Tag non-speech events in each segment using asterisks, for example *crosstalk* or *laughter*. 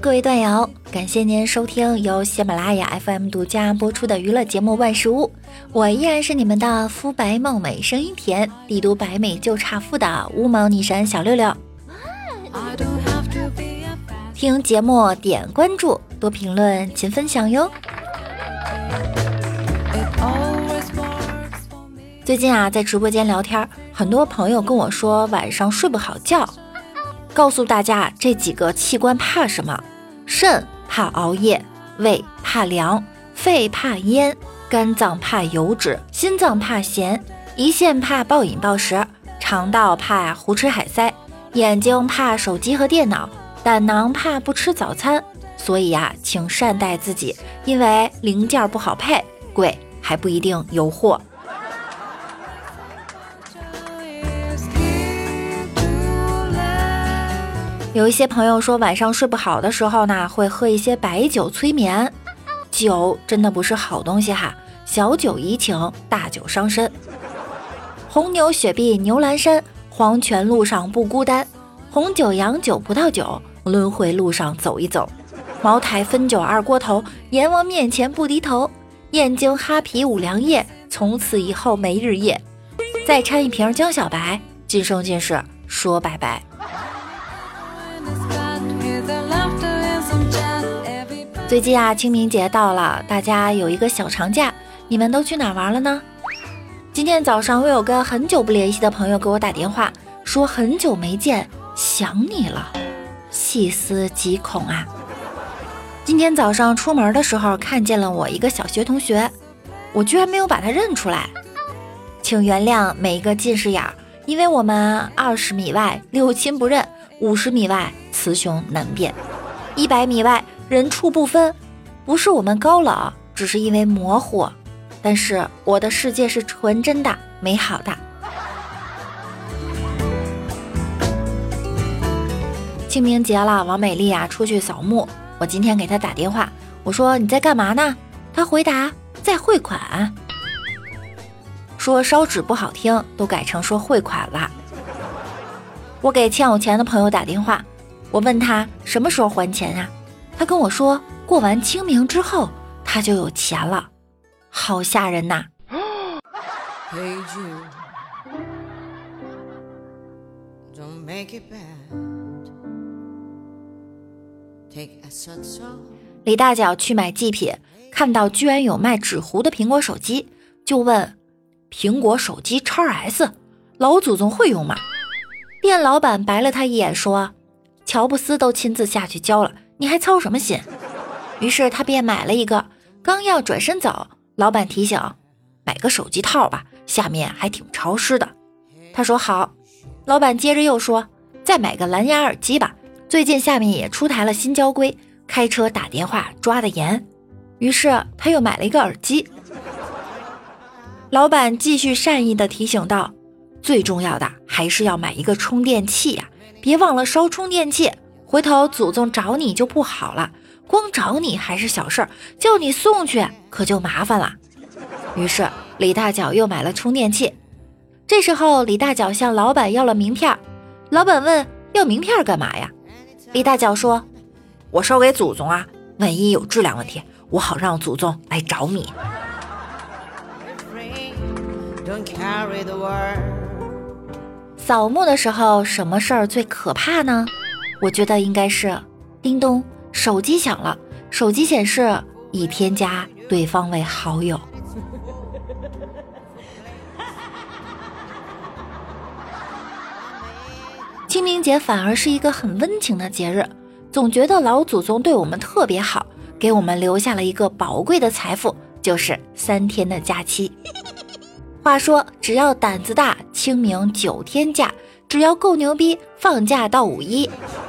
各位段友，感谢您收听由喜马拉雅 FM 独家播出的娱乐节目《万事屋》，我依然是你们的肤白貌美、声音甜、帝都白美就差富的乌毛女神小六六。听节目点关注，多评论，勤分享哟。最近啊，在直播间聊天，很多朋友跟我说晚上睡不好觉。告诉大家这几个器官怕什么：肾怕熬夜，胃怕凉，肺怕烟，肝脏怕油脂，心脏怕咸，胰腺怕暴饮暴食，肠道怕胡吃海塞，眼睛怕手机和电脑，胆囊怕不吃早餐。所以呀，请善待自己，因为零件不好配，贵还不一定有货。有一些朋友说晚上睡不好的时候呢，会喝一些白酒催眠。酒真的不是好东西哈，小酒怡情，大酒伤身。红牛、雪碧、牛栏山，黄泉路上不孤单。红酒、洋酒、葡萄酒，轮回路上走一走。茅台、汾酒、二锅头，阎王面前不低头。燕京、哈啤、五粮液，从此以后没日夜。再掺一瓶江小白，今生今世说拜拜。最近啊，清明节到了，大家有一个小长假，你们都去哪玩了呢？今天早上我有个很久不联系的朋友给我打电话，说很久没见，想你了，细思极恐啊！今天早上出门的时候看见了我一个小学同学，我居然没有把他认出来，请原谅每一个近视眼，因为我们二十米外六亲不认，五十米外雌雄难辨，一百米外。人畜不分，不是我们高冷，只是因为模糊。但是我的世界是纯真的、美好的。清明节了，王美丽啊出去扫墓。我今天给她打电话，我说你在干嘛呢？她回答在汇款。说烧纸不好听，都改成说汇款了。我给欠我钱的朋友打电话，我问他什么时候还钱啊？他跟我说过完清明之后他就有钱了，好吓人呐！李大脚去买祭品，看到居然有卖纸糊的苹果手机，就问：“苹果手机叉 S，老祖宗会用吗？”店老板白了他一眼说：“乔布斯都亲自下去教了。”你还操什么心？于是他便买了一个，刚要转身走，老板提醒：“买个手机套吧，下面还挺潮湿的。”他说：“好。”老板接着又说：“再买个蓝牙耳机吧，最近下面也出台了新交规，开车打电话抓的严。”于是他又买了一个耳机。老板继续善意的提醒道：“最重要的还是要买一个充电器呀，别忘了烧充电器。”回头祖宗找你就不好了，光找你还是小事儿，叫你送去可就麻烦了。于是李大脚又买了充电器。这时候李大脚向老板要了名片，老板问要名片干嘛呀？李大脚说：“我烧给祖宗啊，万一有质量问题，我好让祖宗来找你。”扫墓的时候，什么事儿最可怕呢？我觉得应该是，叮咚，手机响了，手机显示已添加对方为好友。*laughs* 清明节反而是一个很温情的节日，总觉得老祖宗对我们特别好，给我们留下了一个宝贵的财富，就是三天的假期。话说，只要胆子大，清明九天假。只要够牛逼，放假到五一，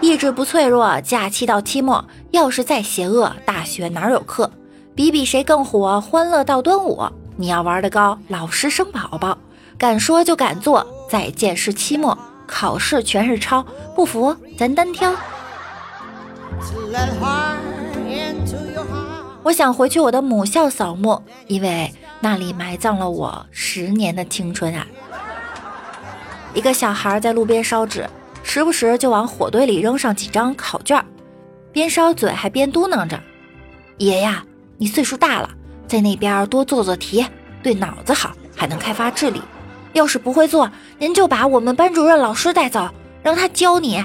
意志不脆弱，假期到期末。要是再邪恶，大学哪有课？比比谁更火，欢乐到端午。你要玩的高，老师生宝宝，敢说就敢做。再见是期末考试，全是抄，不服咱单挑。我想回去我的母校扫墓，因为那里埋葬了我十年的青春啊。一个小孩在路边烧纸，时不时就往火堆里扔上几张考卷。边烧嘴还边嘟囔着：“爷呀，你岁数大了，在那边多做做题，对脑子好，还能开发智力。要是不会做，您就把我们班主任老师带走，让他教你。”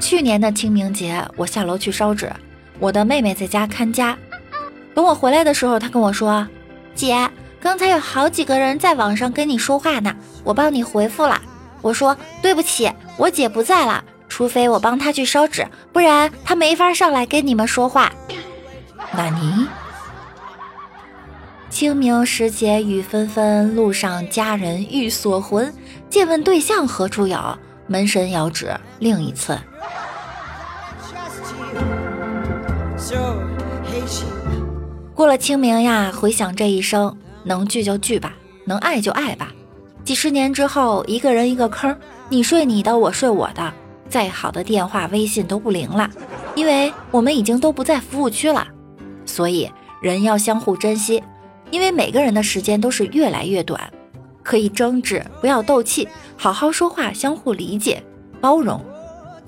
去年的清明节，我下楼去烧纸，我的妹妹在家看家。等我回来的时候，他跟我说：“姐。”刚才有好几个人在网上跟你说话呢，我帮你回复了。我说对不起，我姐不在了，除非我帮她去烧纸，不然她没法上来跟你们说话。那你？清明时节雨纷纷，路上佳人欲锁魂。借问对象何处有？门神遥指另一村。过了清明呀，回想这一生。能聚就聚吧，能爱就爱吧。几十年之后，一个人一个坑，你睡你的，我睡我的。再好的电话、微信都不灵了，因为我们已经都不在服务区了。所以，人要相互珍惜，因为每个人的时间都是越来越短。可以争执，不要斗气，好好说话，相互理解、包容。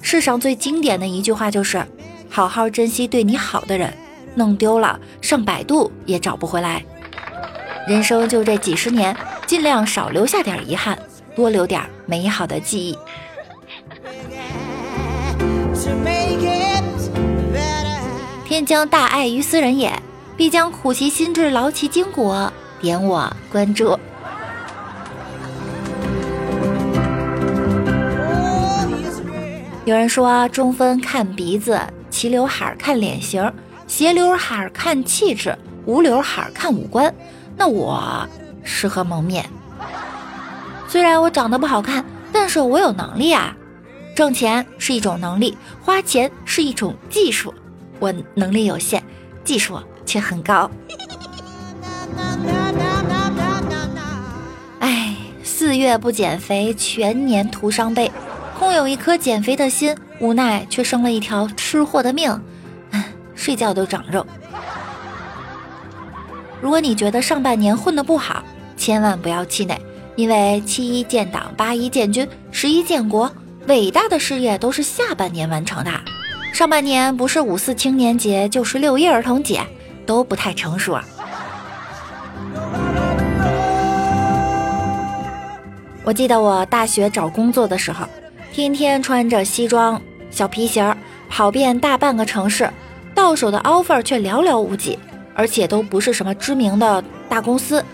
世上最经典的一句话就是：好好珍惜对你好的人，弄丢了上百度也找不回来。人生就这几十年，尽量少留下点遗憾，多留点美好的记忆。天将大爱于斯人也，必将苦其心志，劳其筋骨。点我关注。有人说，中分看鼻子，齐刘海看脸型，斜刘海看气质，无刘海看五官。那我适合蒙面，虽然我长得不好看，但是我有能力啊！挣钱是一种能力，花钱是一种技术。我能力有限，技术却很高。*laughs* 哎，四月不减肥，全年徒伤悲。空有一颗减肥的心，无奈却生了一条吃货的命。睡觉都长肉。如果你觉得上半年混得不好，千万不要气馁，因为七一建党，八一建军，十一建国，伟大的事业都是下半年完成的。上半年不是五四青年节，就是六一儿童节，都不太成熟。啊我记得我大学找工作的时候，天天穿着西装、小皮鞋，跑遍大半个城市，到手的 offer 却寥寥无几。而且都不是什么知名的大公司。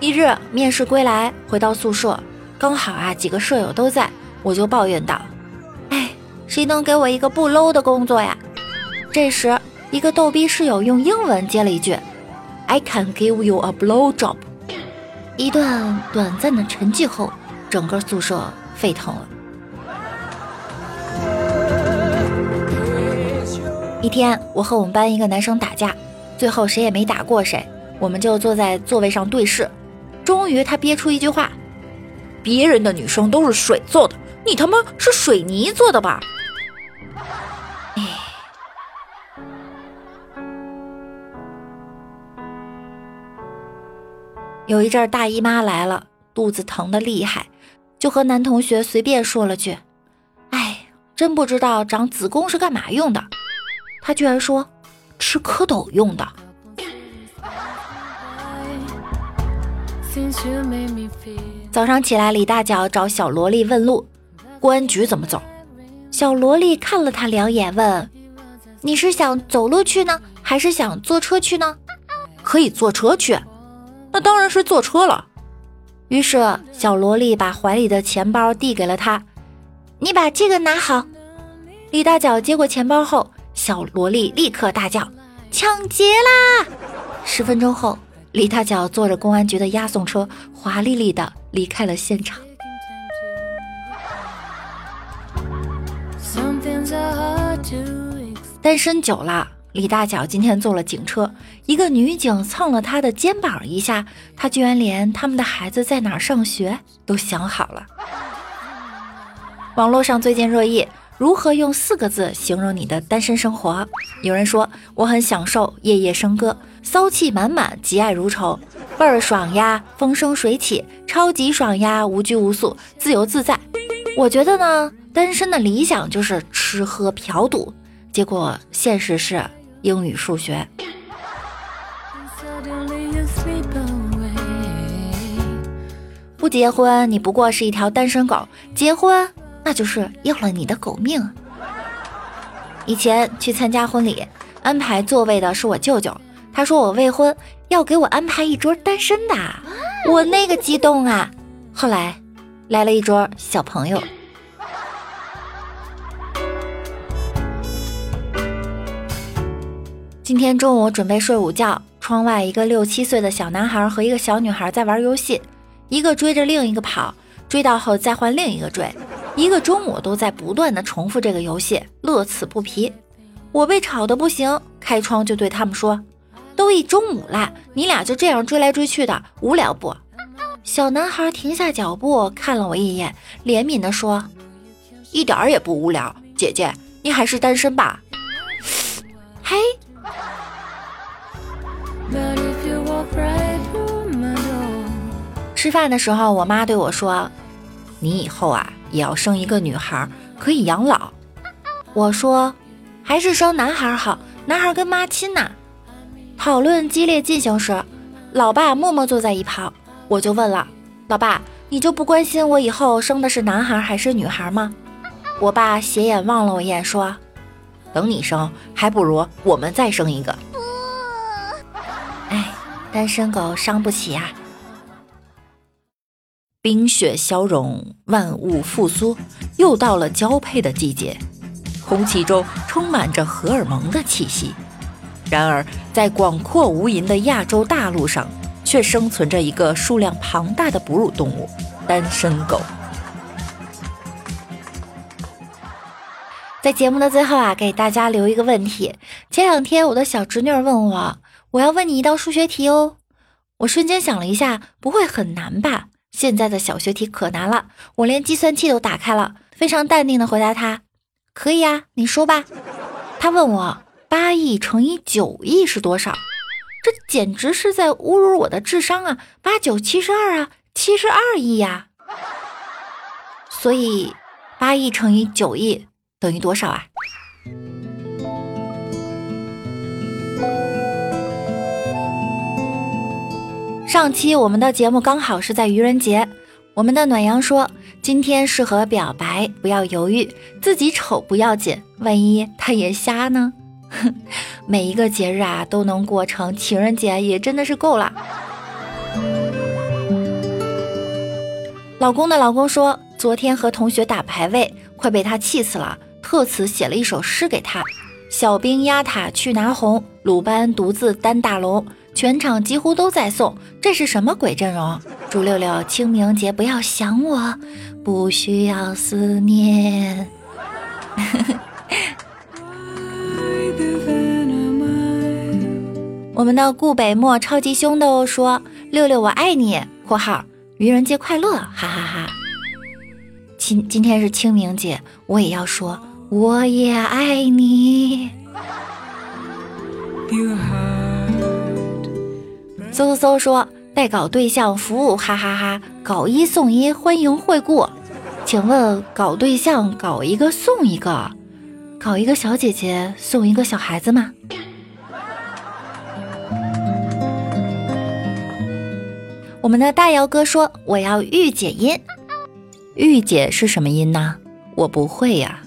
一日面试归来，回到宿舍，刚好啊几个舍友都在，我就抱怨道：“哎，谁能给我一个不 low 的工作呀？”这时，一个逗逼室友用英文接了一句：“I can give you a blow job。”一段短暂的沉寂后，整个宿舍沸腾了。一天，我和我们班一个男生打架。最后谁也没打过谁，我们就坐在座位上对视。终于他憋出一句话：“别人的女生都是水做的，你他妈是水泥做的吧？”哎，有一阵大姨妈来了，肚子疼的厉害，就和男同学随便说了句：“哎，真不知道长子宫是干嘛用的。”他居然说。吃蝌蚪用的。早上起来，李大脚找小萝莉问路，公安局怎么走？小萝莉看了他两眼，问：“你是想走路去呢，还是想坐车去呢？”可以坐车去，那当然是坐车了。于是小萝莉把怀里的钱包递给了他，你把这个拿好。李大脚接过钱包后。小萝莉立刻大叫：“抢劫啦！”十分钟后，李大脚坐着公安局的押送车，华丽丽的离开了现场。单身久了，李大脚今天坐了警车，一个女警蹭了他的肩膀一下，他居然连他们的孩子在哪儿上学都想好了。网络上最近热议。如何用四个字形容你的单身生活？有人说我很享受夜夜笙歌，骚气满满，极爱如仇，倍儿爽呀，风生水起，超级爽呀，无拘无束，自由自在。我觉得呢，单身的理想就是吃喝嫖赌，结果现实是英语数学。不结婚，你不过是一条单身狗；结婚。那就是要了你的狗命。以前去参加婚礼，安排座位的是我舅舅，他说我未婚，要给我安排一桌单身的，我那个激动啊！后来来了一桌小朋友。今天中午准备睡午觉，窗外一个六七岁的小男孩和一个小女孩在玩游戏，一个追着另一个跑，追到后再换另一个追。一个中午都在不断的重复这个游戏，乐此不疲。我被吵得不行，开窗就对他们说：“都一中午了，你俩就这样追来追去的，无聊不？”小男孩停下脚步，看了我一眼，怜悯地说：“一点儿也不无聊，姐姐，你还是单身吧？”嘿。吃饭的时候，我妈对我说：“你以后啊。”也要生一个女孩，可以养老。我说，还是生男孩好，男孩跟妈亲呐。讨论激烈进行时，老爸默默坐在一旁，我就问了：“老爸，你就不关心我以后生的是男孩还是女孩吗？”我爸斜眼望了我一眼，说：“等你生，还不如我们再生一个。”哎，单身狗伤不起呀。冰雪消融，万物复苏，又到了交配的季节。空气中充满着荷尔蒙的气息。然而，在广阔无垠的亚洲大陆上，却生存着一个数量庞大的哺乳动物——单身狗。在节目的最后啊，给大家留一个问题：前两天我的小侄女问我，我要问你一道数学题哦。我瞬间想了一下，不会很难吧？现在的小学题可难了，我连计算器都打开了，非常淡定的回答他：“可以啊，你说吧。”他问我：“八亿乘以九亿是多少？”这简直是在侮辱我的智商啊！八九七十二啊，七十二亿呀！所以，八亿乘以九亿等于多少啊？上期我们的节目刚好是在愚人节，我们的暖阳说今天适合表白，不要犹豫，自己丑不要紧，万一他也瞎呢？哼 *laughs* 每一个节日啊都能过成情人节，也真的是够了。老公的老公说昨天和同学打排位，快被他气死了，特此写了一首诗给他：小兵压塔去拿红，鲁班独自担大龙。全场几乎都在送，这是什么鬼阵容？祝六六清明节不要想我，不需要思念。*laughs* 我们的顾北漠超级凶的哦，说六六我爱你（括号愚人节快乐），哈哈哈。今今天是清明节，我也要说我也爱你。嗖嗖嗖说代搞对象服务，哈哈哈！搞一送一，欢迎惠顾。请问搞对象搞一个送一个，搞一个小姐姐送一个小孩子吗？我们的大姚哥说我要御姐音，御姐是什么音呢？我不会呀。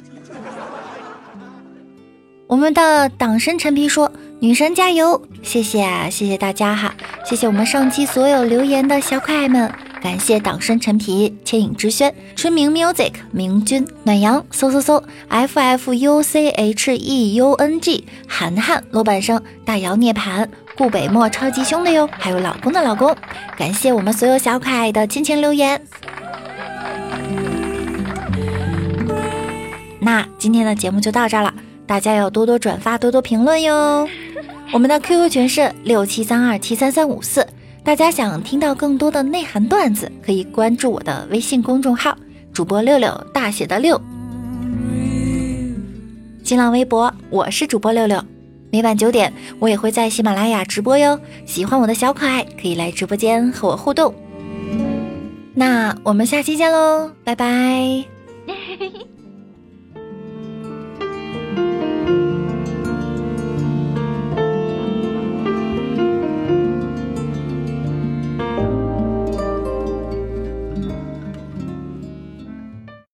我们的党参陈皮说。女神加油！谢谢，谢谢大家哈，谢谢我们上期所有留言的小可爱们，感谢党参陈皮、千影之轩、春明 music、明君、暖阳、嗖嗖嗖、f f u c h e u n g、涵涵、罗半生、大姚涅槃、顾北漠超级凶的哟，还有老公的老公，感谢我们所有小可爱的亲情留言。那今天的节目就到这儿了，大家要多多转发，多多评论哟。*laughs* 我们的 QQ 群是六七三二七三三五四，大家想听到更多的内涵段子，可以关注我的微信公众号主播六六大写的六。新浪微博我是主播六六，每晚九点我也会在喜马拉雅直播哟。喜欢我的小可爱可以来直播间和我互动。那我们下期见喽，拜拜。*laughs*